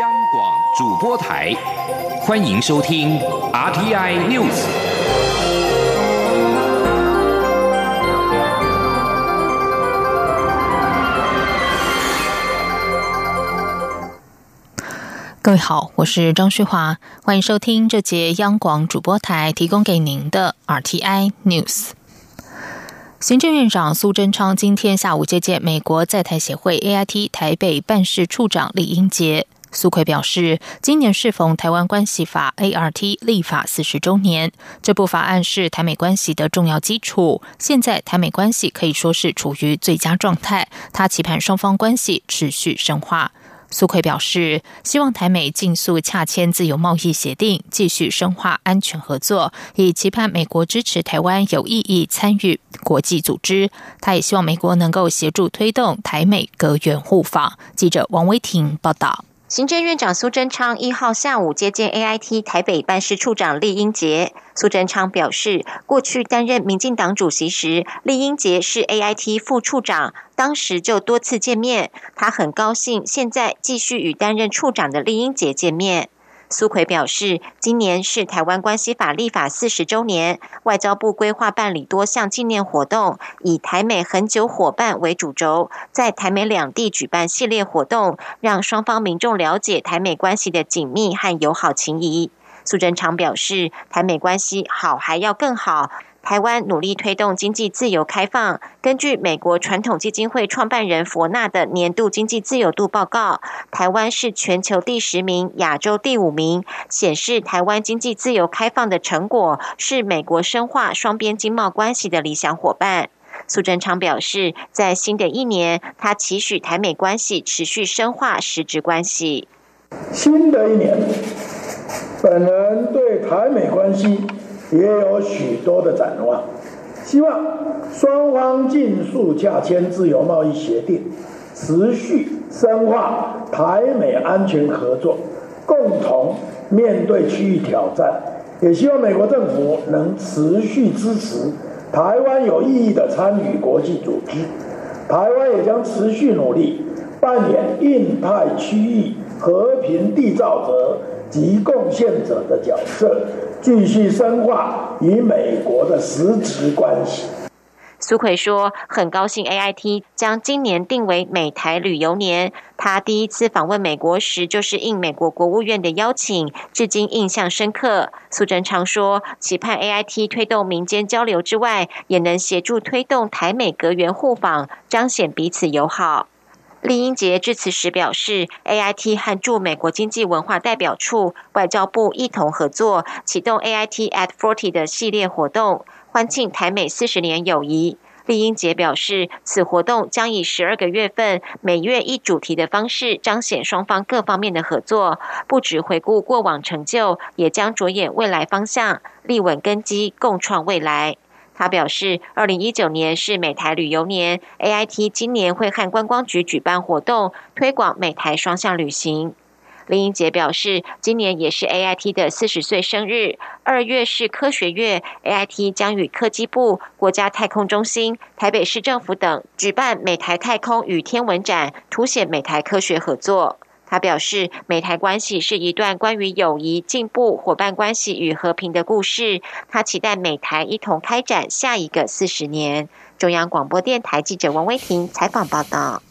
央广主播台，欢迎收听 RTI News。各位好，我是张旭华，欢迎收听这节央广主播台提供给您的 RTI News。行政院长苏贞昌今天下午接见美国在台协会 AIT 台北办事处长李英杰。苏奎表示，今年适逢台湾关系法 ART 立法四十周年，这部法案是台美关系的重要基础。现在台美关系可以说是处于最佳状态，他期盼双方关系持续深化。苏奎表示，希望台美尽速洽签自由贸易协定，继续深化安全合作，以期盼美国支持台湾有意义参与国际组织。他也希望美国能够协助推动台美隔远互访。记者王威婷报道。行政院长苏贞昌一号下午接见 AIT 台北办事处长厉英杰。苏贞昌表示，过去担任民进党主席时，厉英杰是 AIT 副处长，当时就多次见面。他很高兴现在继续与担任处长的厉英杰见面。苏奎表示，今年是台湾关系法立法四十周年，外交部规划办理多项纪念活动，以台美恒久伙伴为主轴，在台美两地举办系列活动，让双方民众了解台美关系的紧密和友好情谊。苏贞昌表示，台美关系好还要更好。台湾努力推动经济自由开放。根据美国传统基金会创办人佛纳的年度经济自由度报告，台湾是全球第十名，亚洲第五名，显示台湾经济自由开放的成果是美国深化双边经贸关系的理想伙伴。苏贞昌表示，在新的一年，他期许台美关系持续深化实质关系。新的一年，本人对台美关系。也有许多的展望，希望双方尽速洽签自由贸易协定，持续深化台美安全合作，共同面对区域挑战。也希望美国政府能持续支持台湾有意义的参与国际组织，台湾也将持续努力扮演印太区域和平缔造者及贡献者的角色。继续深化与美国的实质关系。苏奎说：“很高兴 A I T 将今年定为美台旅游年。他第一次访问美国时，就是应美国国务院的邀请，至今印象深刻。”苏贞昌说：“期盼 A I T 推动民间交流之外，也能协助推动台美隔缘互访，彰显彼此友好。”李英杰致辞时表示，A I T 和驻美国经济文化代表处、外交部一同合作，启动 A I T at Forty 的系列活动，欢庆台美四十年友谊。李英杰表示，此活动将以十二个月份、每月一主题的方式，彰显双方各方面的合作，不只回顾过往成就，也将着眼未来方向，立稳根基，共创未来。他表示，二零一九年是美台旅游年，A I T 今年会和观光局举办活动，推广美台双向旅行。林英杰表示，今年也是 A I T 的四十岁生日，二月是科学月，A I T 将与科技部、国家太空中心、台北市政府等举办美台太空与天文展，凸显美台科学合作。他表示，美台关系是一段关于友谊、进步、伙伴关系与和平的故事。他期待美台一同开展下一个四十年。中央广播电台记者王威婷采访报道。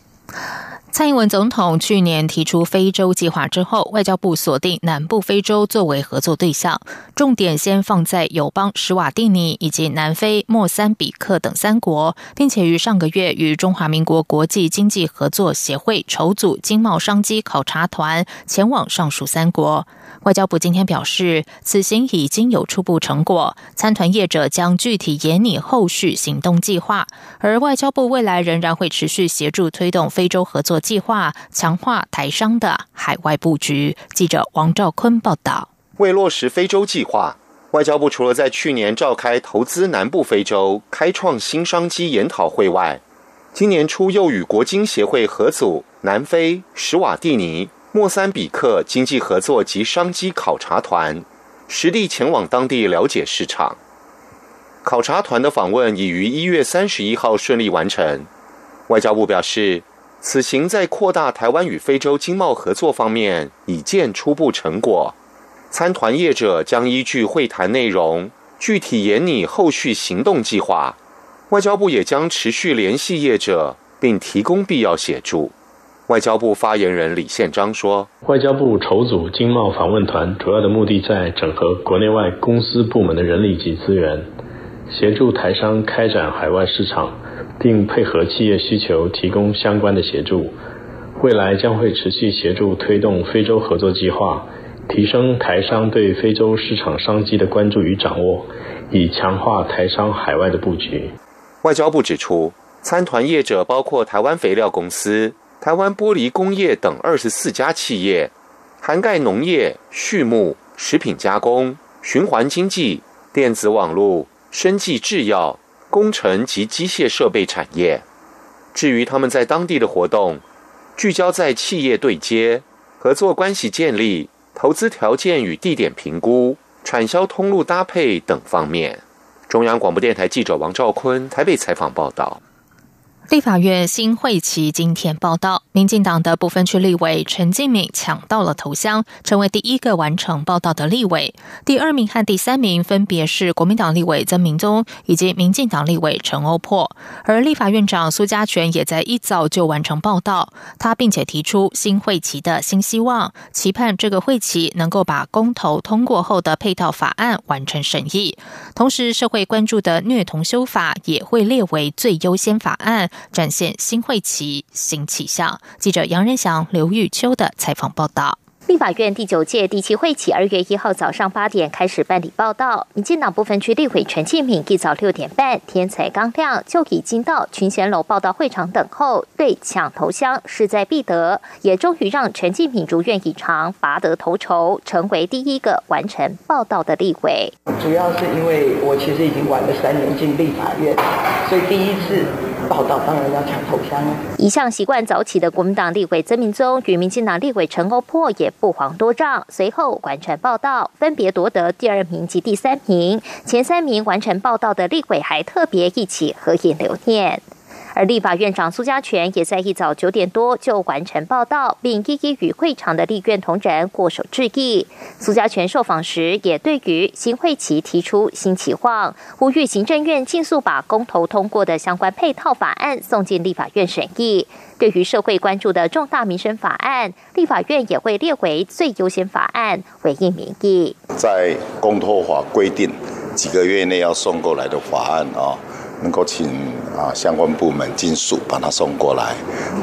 蔡英文总统去年提出非洲计划之后，外交部锁定南部非洲作为合作对象，重点先放在友邦史瓦蒂尼以及南非、莫桑比克等三国，并且于上个月与中华民国国际经济合作协会筹组经贸商机考察团前往上述三国。外交部今天表示，此行已经有初步成果，参团业者将具体研拟后续行动计划，而外交部未来仍然会持续协助推动非洲合作计划，强化台商的海外布局。记者王兆坤报道。为落实非洲计划，外交部除了在去年召开投资南部非洲、开创新商机研讨会外，今年初又与国经协会合组南非、史瓦蒂尼。莫桑比克经济合作及商机考察团实地前往当地了解市场。考察团的访问已于一月三十一号顺利完成。外交部表示，此行在扩大台湾与非洲经贸合作方面已见初步成果。参团业者将依据会谈内容，具体研拟后续行动计划。外交部也将持续联系业者，并提供必要协助。外交部发言人李宪章说：“外交部筹组经贸访问团，主要的目的在整合国内外公司部门的人力及资源，协助台商开展海外市场。”并配合企业需求提供相关的协助。未来将会持续协助推动非洲合作计划，提升台商对非洲市场商机的关注与掌握，以强化台商海外的布局。外交部指出，参团业者包括台湾肥料公司、台湾玻璃工业等二十四家企业，涵盖农业、畜牧、食品加工、循环经济、电子网络、生技制药。工程及机械设备产业。至于他们在当地的活动，聚焦在企业对接、合作关系建立、投资条件与地点评估、产销通路搭配等方面。中央广播电台记者王兆坤台北采访报道。立法院新会期今天报道，民进党的部分区立委陈敬敏抢到了头香，成为第一个完成报道的立委。第二名和第三名分别是国民党立委曾明宗以及民进党立委陈欧珀。而立法院长苏家全也在一早就完成报道，他并且提出新会期的新希望，期盼这个会期能够把公投通过后的配套法案完成审议，同时社会关注的虐童修法也会列为最优先法案。展现新会旗新气象。记者杨仁祥、刘玉秋的采访报道。立法院第九届第七会期二月一号早上八点开始办理报道。民进党部分区立委陈建敏一早六点半，天才刚亮就已经到群贤楼报道会场等候，对抢头香势在必得，也终于让陈建敏如愿以偿，拔得头筹，成为第一个完成报道的立委。主要是因为我其实已经晚了三年进立法院，所以第一次。报道当然要抢头香了。一向习惯早起的国民党立委曾明宗与民进党立委陈欧珀也不遑多让，随后完成报道，分别夺得第二名及第三名。前三名完成报道的立委还特别一起合影留念。而立法院长苏家全也在一早九点多就完成报道，并一一与会场的立院同仁握手致意。苏家全受访时也对于新会期提出新期望，呼吁行政院尽速把公投通过的相关配套法案送进立法院审议。对于社会关注的重大民生法案，立法院也会列为最优先法案，回应民意。在公投法规定几个月内要送过来的法案啊。能够请啊相关部门尽速把它送过来。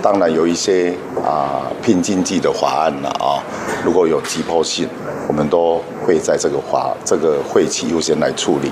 当然有一些啊拼经济的法案了啊，如果有急迫性，我们都会在这个法这个会期优先来处理。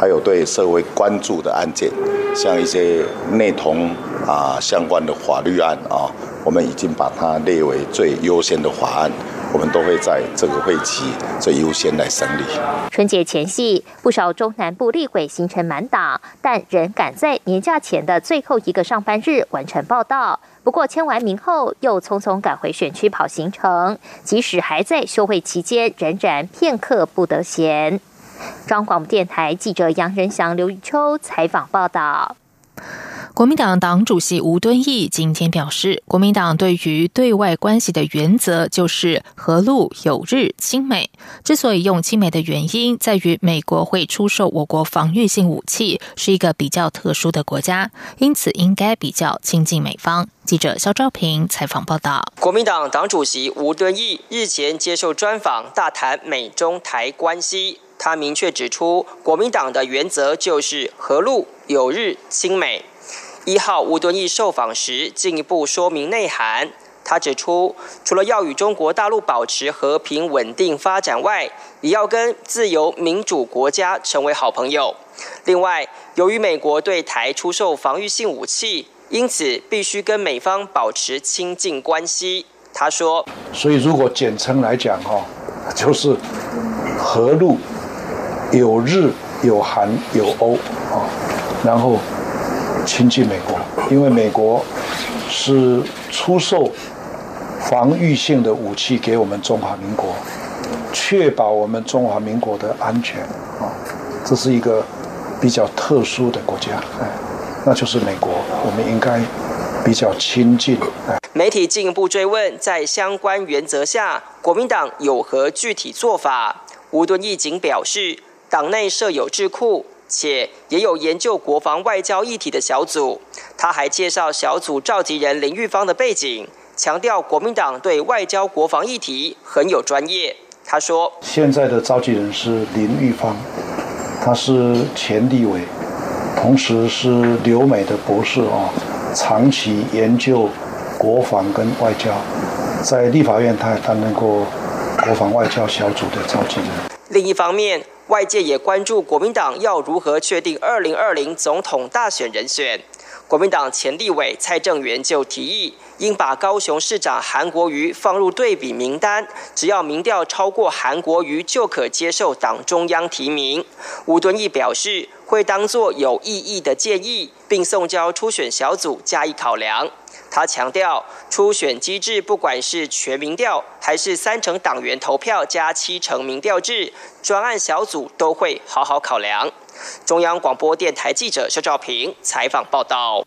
还有对社会关注的案件，像一些内同啊相关的法律案啊，我们已经把它列为最优先的法案。我们都会在这个会期最优先来审理。春节前夕，不少中南部立委行程满档，但仍赶在年假前的最后一个上班日完成报道。不过签完名后，又匆匆赶回选区跑行程，即使还在休会期间，仍然片刻不得闲。中广电台记者杨仁祥、刘玉秋采访报道。国民党党主席吴敦义今天表示，国民党对于对外关系的原则就是和陆友日亲美。之所以用亲美的原因，在于美国会出售我国防御性武器，是一个比较特殊的国家，因此应该比较亲近美方。记者肖兆平采访报道。国民党党主席吴敦义日前接受专访，大谈美中台关系。他明确指出，国民党的原则就是和陆友日亲美。一号吴敦义受访时进一步说明内涵。他指出，除了要与中国大陆保持和平稳定发展外，也要跟自由民主国家成为好朋友。另外，由于美国对台出售防御性武器，因此必须跟美方保持亲近关系。他说：“所以如果简称来讲，哈，就是和陆有日有韩有欧啊，然后。”亲近美国，因为美国是出售防御性的武器给我们中华民国，确保我们中华民国的安全啊，这是一个比较特殊的国家，哎，那就是美国，我们应该比较亲近。媒体进一步追问，在相关原则下，国民党有何具体做法？吴敦义仅表示，党内设有智库，且也有研究国防外交议题的小组。他还介绍小组召集人林玉芳的背景，强调国民党对外交国防议题很有专业。他说：“现在的召集人是林玉芳，他是前立委，同时是留美的博士啊，长期研究国防跟外交，在立法院他也担任过。”国防外交小组的召集人。另一方面，外界也关注国民党要如何确定二零二零总统大选人选。国民党前立委蔡正元就提议，应把高雄市长韩国瑜放入对比名单，只要民调超过韩国瑜，就可接受党中央提名。吴敦义表示，会当作有意义的建议，并送交初选小组加以考量。他强调，初选机制不管是全民调，还是三成党员投票加七成民调制，专案小组都会好好考量。中央广播电台记者肖兆平采访报道。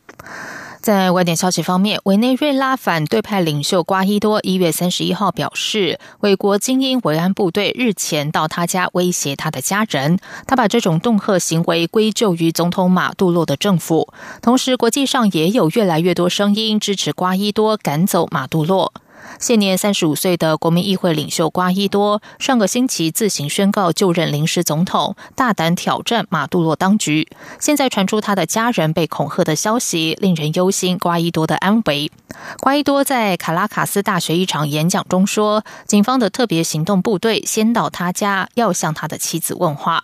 在外电消息方面，委内瑞拉反对派领袖瓜伊多一月三十一号表示，美国精英维安部队日前到他家威胁他的家人。他把这种恫吓行为归咎于总统马杜洛的政府。同时，国际上也有越来越多声音支持瓜伊多赶走马杜洛。现年三十五岁的国民议会领袖瓜伊多上个星期自行宣告就任临时总统，大胆挑战马杜罗当局。现在传出他的家人被恐吓的消息，令人忧心瓜伊多的安危。瓜伊多在卡拉卡斯大学一场演讲中说：“警方的特别行动部队先到他家，要向他的妻子问话。”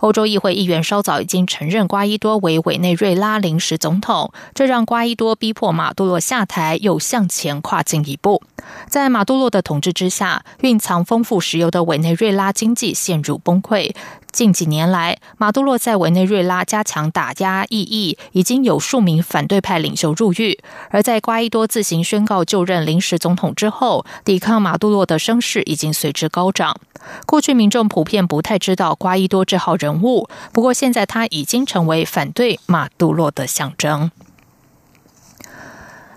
欧洲议会议员稍早已经承认瓜伊多为委内瑞拉临时总统，这让瓜伊多逼迫马杜罗下台又向前跨进一步。在马杜罗的统治之下，蕴藏丰富石油的委内瑞拉经济陷入崩溃。近几年来，马杜罗在委内瑞拉加强打压异议，已经有数名反对派领袖入狱。而在瓜伊多自行宣告就任临时总统之后，抵抗马杜罗的声势已经随之高涨。过去民众普遍不太知道瓜伊多这号人物，不过现在他已经成为反对马杜罗的象征。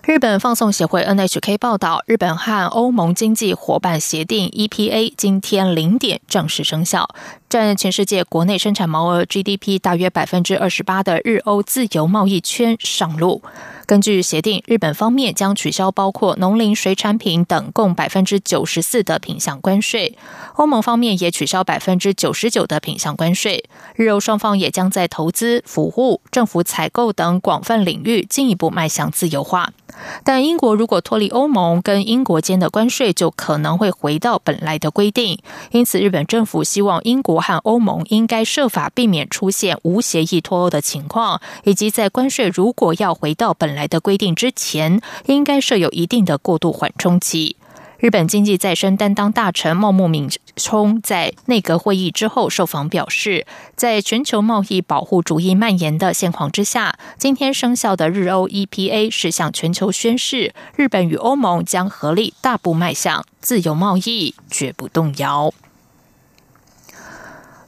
日本放送协会 NHK 报道，日本和欧盟经济伙伴协定 EPA 今天零点正式生效，占全世界国内生产毛额 GDP 大约百分之二十八的日欧自由贸易圈上路。根据协定，日本方面将取消包括农林水产品等共百分之九十四的品项关税，欧盟方面也取消百分之九十九的品项关税。日欧双方也将在投资、服务、政府采购等广泛领域进一步迈向自由化。但英国如果脱离欧盟，跟英国间的关税就可能会回到本来的规定。因此，日本政府希望英国和欧盟应该设法避免出现无协议脱欧的情况，以及在关税如果要回到本来的规定之前，应该设有一定的过渡缓冲期。日本经济再生担当大臣茂木敏充在内阁会议之后受访表示，在全球贸易保护主义蔓延的现况之下，今天生效的日欧 EPA 是向全球宣示，日本与欧盟将合力大步迈向自由贸易，绝不动摇。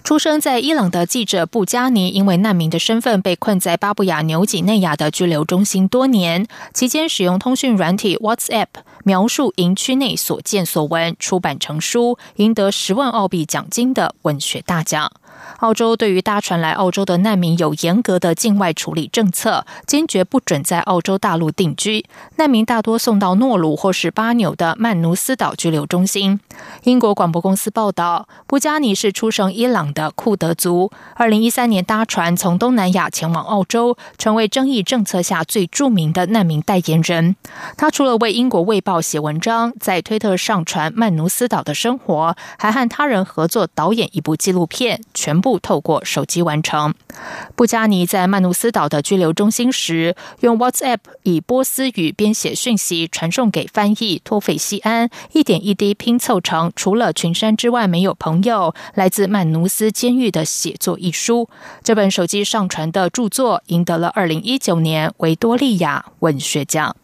出生在伊朗的记者布加尼，因为难民的身份被困在巴布亚纽几内亚的拘留中心多年，期间使用通讯软体 WhatsApp 描述营区内所见所闻，出版成书，赢得十万澳币奖金的文学大奖。澳洲对于搭船来澳洲的难民有严格的境外处理政策，坚决不准在澳洲大陆定居。难民大多送到诺鲁或是巴纽的曼努斯岛拘留中心。英国广播公司报道，布加尼是出生伊朗的库德族。二零一三年搭船从东南亚前往澳洲，成为争议政策下最著名的难民代言人。他除了为英国卫报写文章，在推特上传曼努斯岛的生活，还和他人合作导演一部纪录片。全全部透过手机完成。布加尼在曼努斯岛的拘留中心时，用 WhatsApp 以波斯语编写讯息传送给翻译托斐西安，一点一滴拼凑成除了群山之外没有朋友，来自曼努斯监狱的写作一书。这本手机上传的著作赢得了二零一九年维多利亚文学奖。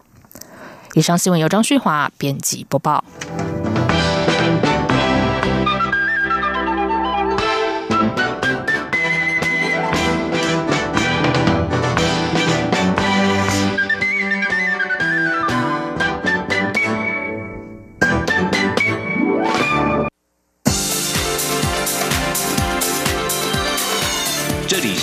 以上新闻由张旭华编辑播报。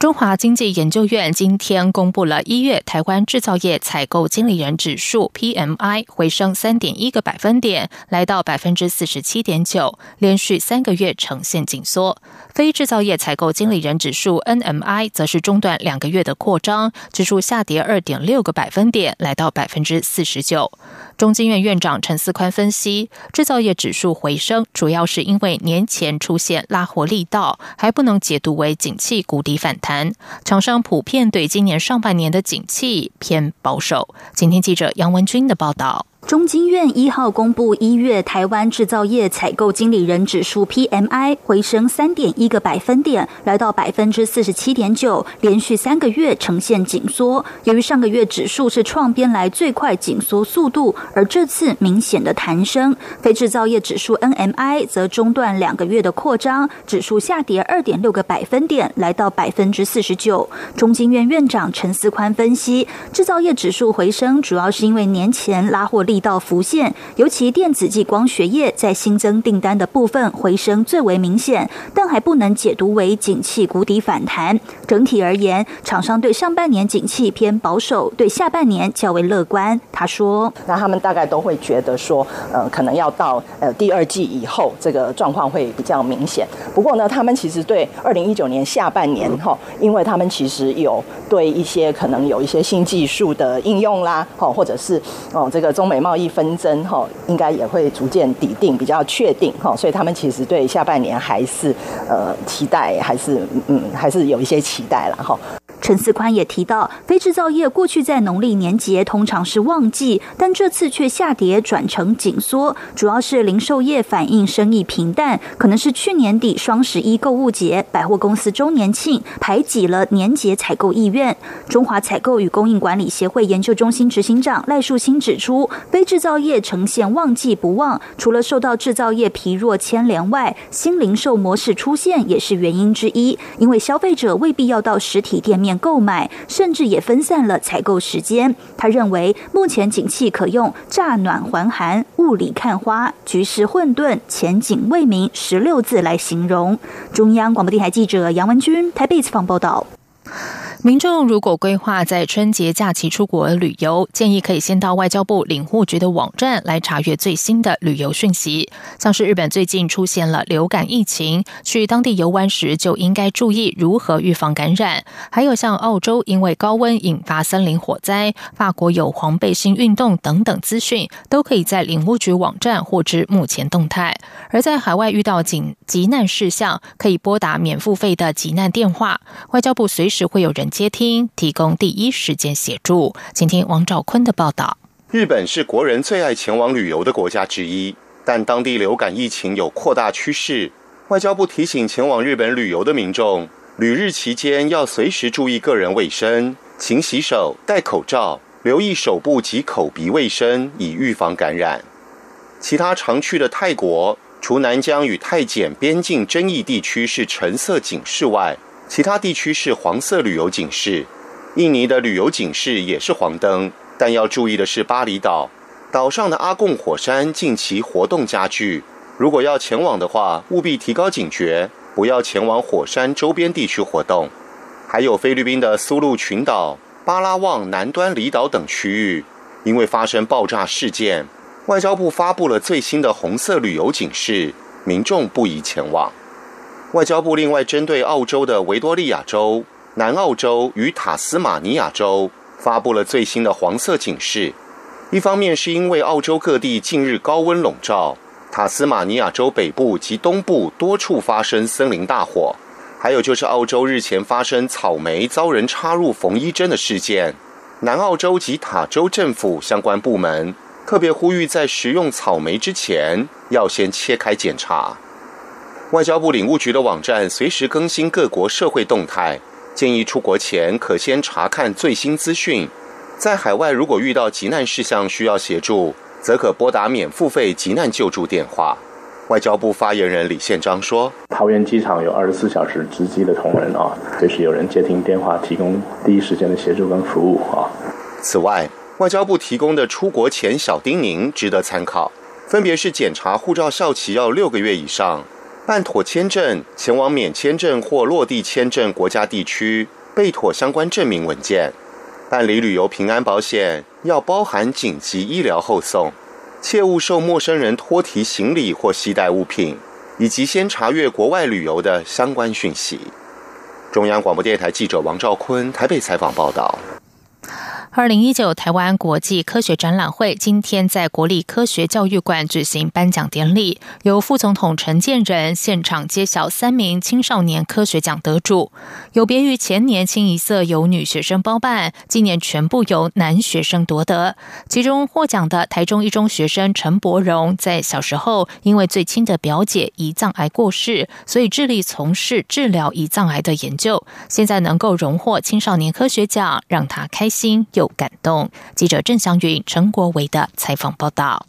中华经济研究院今天公布了一月台湾制造业采购经理人指数 （PMI） 回升三点一个百分点，来到百分之四十七点九，连续三个月呈现紧缩。非制造业采购经理人指数 （NMI） 则是中断两个月的扩张，指数下跌二点六个百分点，来到百分之四十九。中经院院长陈思宽分析，制造业指数回升，主要是因为年前出现拉活力道，还不能解读为景气谷底反弹。厂商普遍对今年上半年的景气偏保守。今天记者杨文军的报道。中经院一号公布一月台湾制造业采购经理人指数 PMI 回升三点一个百分点，来到百分之四十七点九，连续三个月呈现紧缩。由于上个月指数是创编来最快紧缩速度，而这次明显的弹升。非制造业指数 NMI 则中断两个月的扩张，指数下跌二点六个百分点，来到百分之四十九。中经院院长陈思宽分析，制造业指数回升主要是因为年前拉货力道浮现，尤其电子及光学业在新增订单的部分回升最为明显，但还不能解读为景气谷底反弹。整体而言，厂商对上半年景气偏保守，对下半年较为乐观。他说：“那他们大概都会觉得说，呃，可能要到呃第二季以后，这个状况会比较明显。不过呢，他们其实对二零一九年下半年哈，因为他们其实有对一些可能有一些新技术的应用啦，哦，或者是哦这个中美贸贸易纷争哈，应该也会逐渐抵定，比较确定哈，所以他们其实对下半年还是呃期待，还是嗯还是有一些期待了哈。陈思宽也提到，非制造业过去在农历年节通常是旺季，但这次却下跌转成紧缩，主要是零售业反映生意平淡，可能是去年底双十一购物节、百货公司周年庆排挤了年节采购意愿。中华采购与供应管理协会研究中心执行长赖树新指出，非制造业呈现旺季不旺，除了受到制造业疲弱牵连外，新零售模式出现也是原因之一，因为消费者未必要到实体店面。购买，甚至也分散了采购时间。他认为，目前景气可用“乍暖还寒，雾里看花，局势混沌，前景未明”十六字来形容。中央广播电台记者杨文军台北采访报道。民众如果规划在春节假期出国旅游，建议可以先到外交部领务局的网站来查阅最新的旅游讯息。像是日本最近出现了流感疫情，去当地游玩时就应该注意如何预防感染。还有像澳洲因为高温引发森林火灾，法国有黄背心运动等等资讯，都可以在领务局网站获知目前动态。而在海外遇到紧急难事项，可以拨打免付费的急难电话，外交部随时会有人。接听，提供第一时间协助。请听王兆坤的报道：日本是国人最爱前往旅游的国家之一，但当地流感疫情有扩大趋势。外交部提醒前往日本旅游的民众，旅日期间要随时注意个人卫生，勤洗手、戴口罩，留意手部及口鼻卫生，以预防感染。其他常去的泰国，除南疆与泰检边境争议地区是橙色警示外，其他地区是黄色旅游警示，印尼的旅游警示也是黄灯。但要注意的是，巴厘岛岛上的阿贡火山近期活动加剧，如果要前往的话，务必提高警觉，不要前往火山周边地区活动。还有菲律宾的苏禄群岛、巴拉望南端离岛等区域，因为发生爆炸事件，外交部发布了最新的红色旅游警示，民众不宜前往。外交部另外针对澳洲的维多利亚州、南澳洲与塔斯马尼亚州发布了最新的黄色警示。一方面是因为澳洲各地近日高温笼罩，塔斯马尼亚州北部及东部多处发生森林大火；还有就是澳洲日前发生草莓遭人插入缝衣针的事件。南澳洲及塔州政府相关部门特别呼吁，在食用草莓之前要先切开检查。外交部领务局的网站随时更新各国社会动态，建议出国前可先查看最新资讯。在海外如果遇到急难事项需要协助，则可拨打免付费急难救助电话。外交部发言人李宪章说：“桃园机场有二十四小时值机的同仁啊，随时有人接听电话，提供第一时间的协助跟服务啊。”此外，外交部提供的出国前小叮咛值得参考，分别是检查护照效期要六个月以上，办妥签证前往免签证或落地签证国家地区，备妥相关证明文件，办理旅游平安保险要包含紧急医疗后送。切勿受陌生人托提行李或携带物品，以及先查阅国外旅游的相关讯息。中央广播电台记者王兆坤台北采访报道。二零一九台湾国际科学展览会今天在国立科学教育馆举行颁奖典礼，由副总统陈建仁现场揭晓三名青少年科学奖得主。有别于前年清一色由女学生包办，今年全部由男学生夺得。其中获奖的台中一中学生陈柏荣，在小时候因为最亲的表姐胰脏癌过世，所以致力从事治疗胰脏癌的研究。现在能够荣获青少年科学奖，让他开心。有感动。记者郑祥云、陈国维的采访报道。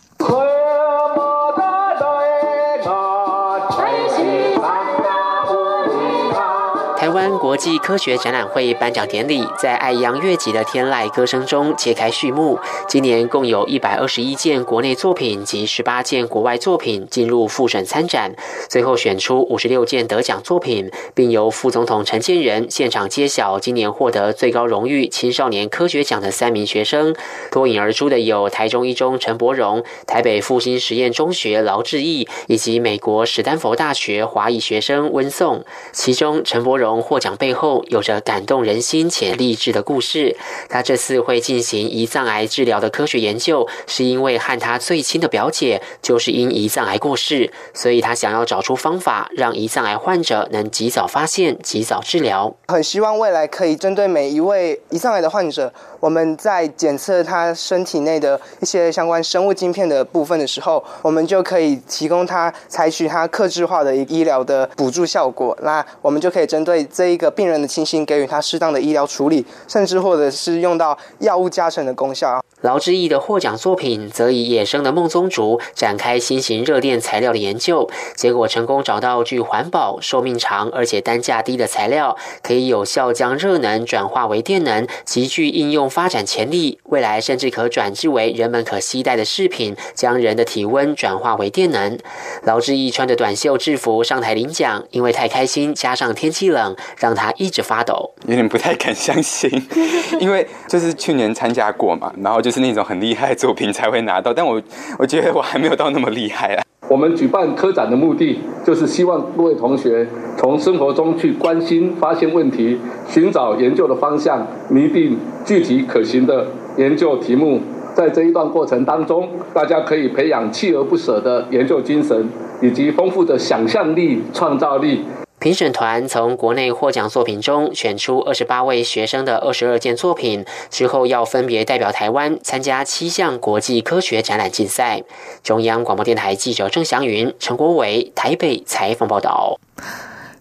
湾国际科学展览会颁奖典礼在爱扬乐集的天籁歌声中揭开序幕。今年共有一百二十一件国内作品及十八件国外作品进入复审参展，最后选出五十六件得奖作品，并由副总统陈建仁现场揭晓今年获得最高荣誉青少年科学奖的三名学生。脱颖而出的有台中一中陈柏荣、台北复兴实验中学劳志毅以及美国史丹佛大学华裔学生温颂。其中陈柏荣。获奖背后有着感动人心且励志的故事。他这次会进行胰脏癌治疗的科学研究，是因为和他最亲的表姐就是因胰脏癌过世，所以他想要找出方法，让胰脏癌患者能及早发现、及早治疗。很希望未来可以针对每一位胰脏癌的患者。我们在检测他身体内的一些相关生物晶片的部分的时候，我们就可以提供他采取他克制化的医疗的补助效果。那我们就可以针对这一个病人的情形，给予他适当的医疗处理，甚至或者是用到药物加成的功效。劳志毅的获奖作品则以野生的梦中竹展开新型热电材料的研究，结果成功找到具环保、寿命长而且单价低的材料，可以有效将热能转化为电能，极具应用发展潜力。未来甚至可转制为人们可携带的饰品，将人的体温转化为电能。劳志毅穿着短袖制服上台领奖，因为太开心，加上天气冷，让他一直发抖，有点不太敢相信，因为就是去年参加过嘛，然后就。是那种很厉害的作品才会拿到，但我我觉得我还没有到那么厉害啊。我们举办科展的目的，就是希望各位同学从生活中去关心、发现问题，寻找研究的方向，拟定具体可行的研究题目。在这一段过程当中，大家可以培养锲而不舍的研究精神，以及丰富的想象力、创造力。评审团从国内获奖作品中选出二十八位学生的二十二件作品，之后要分别代表台湾参加七项国际科学展览竞赛。中央广播电台记者郑祥云、陈国伟台北采访报道。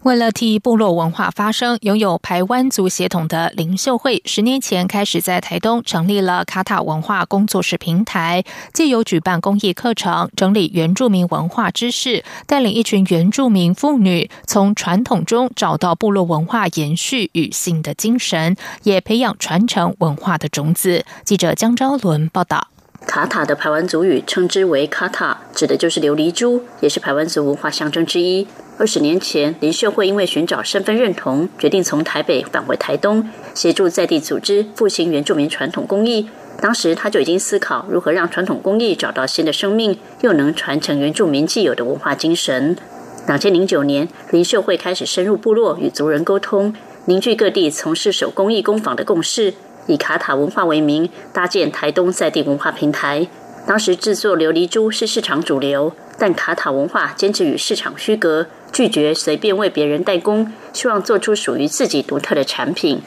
为了替部落文化发声，拥有排湾族血统的林秀慧，十年前开始在台东成立了卡塔文化工作室平台，借由举办公益课程，整理原住民文化知识，带领一群原住民妇女从传统中找到部落文化延续与性的精神，也培养传承文化的种子。记者江昭伦报道。卡塔的排湾族语称之为卡塔，指的就是琉璃珠，也是排湾族文化象征之一。二十年前，林秀慧因为寻找身份认同，决定从台北返回台东，协助在地组织复兴原住民传统工艺。当时，他就已经思考如何让传统工艺找到新的生命，又能传承原住民既有的文化精神。两千零九年，林秀慧开始深入部落与族人沟通，凝聚各地从事手工艺工坊的共识，以卡塔文化为名，搭建台东在地文化平台。当时制作琉璃珠是市场主流，但卡塔文化坚持与市场区隔。拒绝随便为别人代工，希望做出属于自己独特的产品。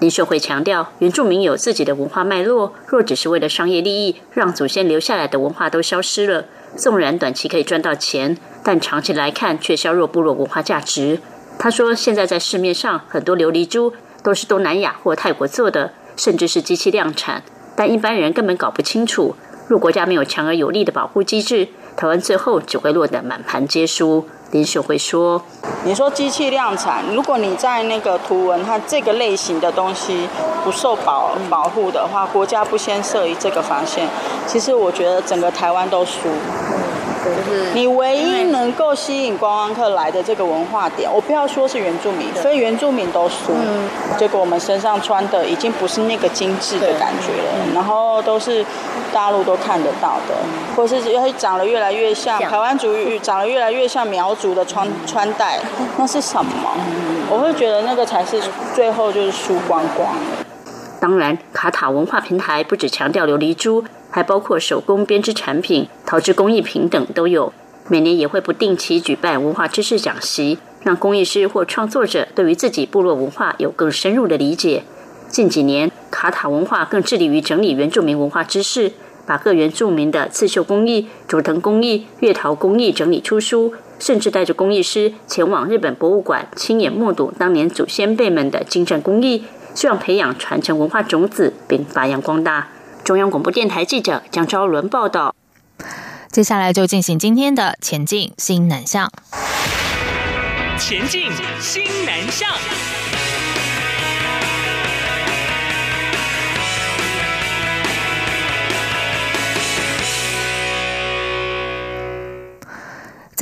林秀慧强调，原住民有自己的文化脉络，若只是为了商业利益，让祖先留下来的文化都消失了，纵然短期可以赚到钱，但长期来看却削弱部落文化价值。他说，现在在市面上很多琉璃珠都是东南亚或泰国做的，甚至是机器量产，但一般人根本搞不清楚。若国家没有强而有力的保护机制，台湾最后只会落得满盘皆输。林秀慧说：“你说机器量产，如果你在那个图文，它这个类型的东西不受保保护的话，国家不先设于这个防线，其实我觉得整个台湾都输。”就是你唯一能够吸引观光客来的这个文化点，我不要说是原住民，非原住民都输。嗯结果我们身上穿的已经不是那个精致的感觉了，然后都是大陆都看得到的，或是长得越来越像台湾族语，长得越来越像苗族的穿穿戴，那是什么？我会觉得那个才是最后就是输光光。当然，卡塔文化平台不只强调琉璃珠。还包括手工编织产品、陶制工艺品等都有。每年也会不定期举办文化知识讲习，让工艺师或创作者对于自己部落文化有更深入的理解。近几年，卡塔文化更致力于整理原住民文化知识，把各原住民的刺绣工艺、竹藤工艺、月陶工艺整理出书，甚至带着工艺师前往日本博物馆，亲眼目睹当年祖先辈们的精湛工艺，希望培养传承文化种子，并发扬光大。中央广播电台记者江昭伦报道。接下来就进行今天的前进新南向。前进新南向。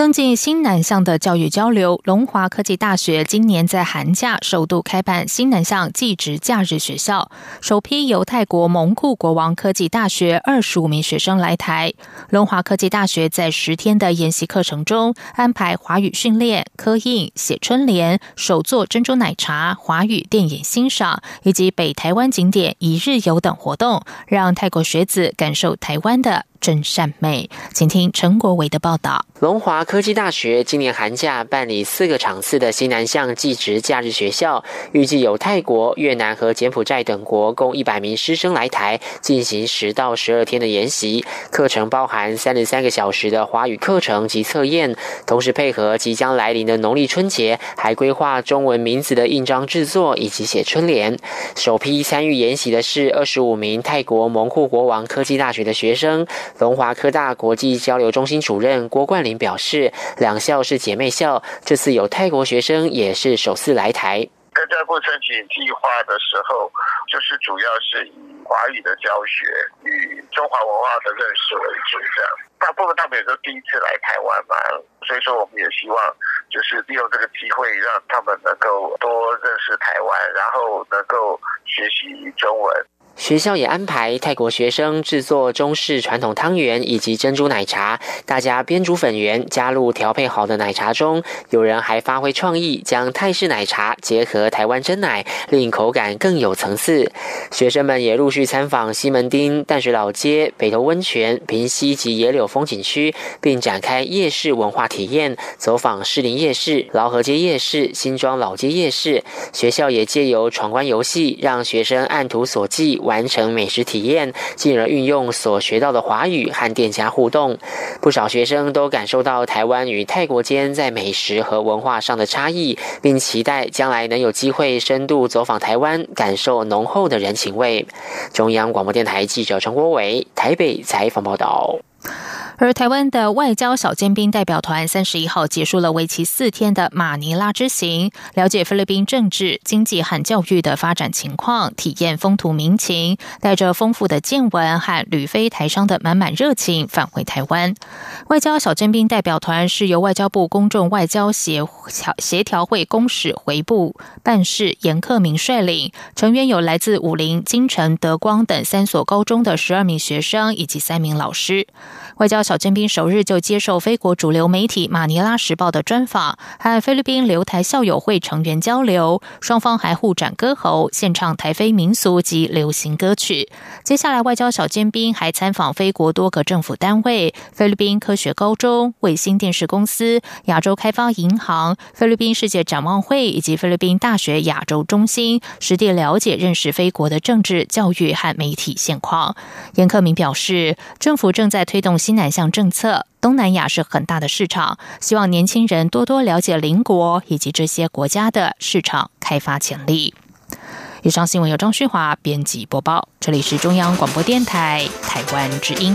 增进新南向的教育交流，龙华科技大学今年在寒假首度开办新南向技职假日学校，首批由泰国蒙库国王科技大学二十五名学生来台。龙华科技大学在十天的研习课程中，安排华语训练、刻印、写春联、手做珍珠奶茶、华语电影欣赏以及北台湾景点一日游等活动，让泰国学子感受台湾的。真善美，请听陈国伟的报道。龙华科技大学今年寒假办理四个场次的西南向技职假日学校，预计有泰国、越南和柬埔寨等国共一百名师生来台进行十到十二天的研习。课程包含三十三个小时的华语课程及测验，同时配合即将来临的农历春节，还规划中文名字的印章制作以及写春联。首批参与研习的是二十五名泰国蒙库国王科技大学的学生。龙华科大国际交流中心主任郭冠霖表示，两校是姐妹校，这次有泰国学生也是首次来台。在这部申请计划的时候，就是主要是以华语的教学与中华文化的认识为主，这样。大部分他们也都第一次来台湾嘛，所以说我们也希望就是利用这个机会，让他们能够多认识台湾，然后能够学习中文。学校也安排泰国学生制作中式传统汤圆以及珍珠奶茶，大家边煮粉圆，加入调配好的奶茶中。有人还发挥创意，将泰式奶茶结合台湾真奶，令口感更有层次。学生们也陆续参访西门町、淡水老街、北投温泉、平溪及野柳风景区，并展开夜市文化体验，走访士林夜市、劳河街夜市、新庄老街夜市。学校也借由闯关游戏，让学生按图索骥。完成美食体验，进而运用所学到的华语和店家互动。不少学生都感受到台湾与泰国间在美食和文化上的差异，并期待将来能有机会深度走访台湾，感受浓厚的人情味。中央广播电台记者陈国伟台北采访报道。而台湾的外交小尖兵代表团三十一号结束了为期四天的马尼拉之行，了解菲律宾政治、经济和教育的发展情况，体验风土民情，带着丰富的见闻和旅飞台商的满满热情返回台湾。外交小尖兵代表团是由外交部公众外交协协协调会公使回部办事严克明率领，成员有来自武林、金城、德光等三所高中的十二名学生以及三名老师。外交小小尖兵首日就接受非国主流媒体《马尼拉时报》的专访，和菲律宾留台校友会成员交流，双方还互展歌喉，献唱台菲民俗及流行歌曲。接下来，外交小尖兵还参访非国多个政府单位、菲律宾科学高中、卫星电视公司、亚洲开发银行、菲律宾世界展望会以及菲律宾大学亚洲中心，实地了解认识非国的政治、教育和媒体现况。严克明表示，政府正在推动。西南政策，东南亚是很大的市场，希望年轻人多多了解邻国以及这些国家的市场开发潜力。以上新闻由张旭华编辑播报，这里是中央广播电台台湾之音。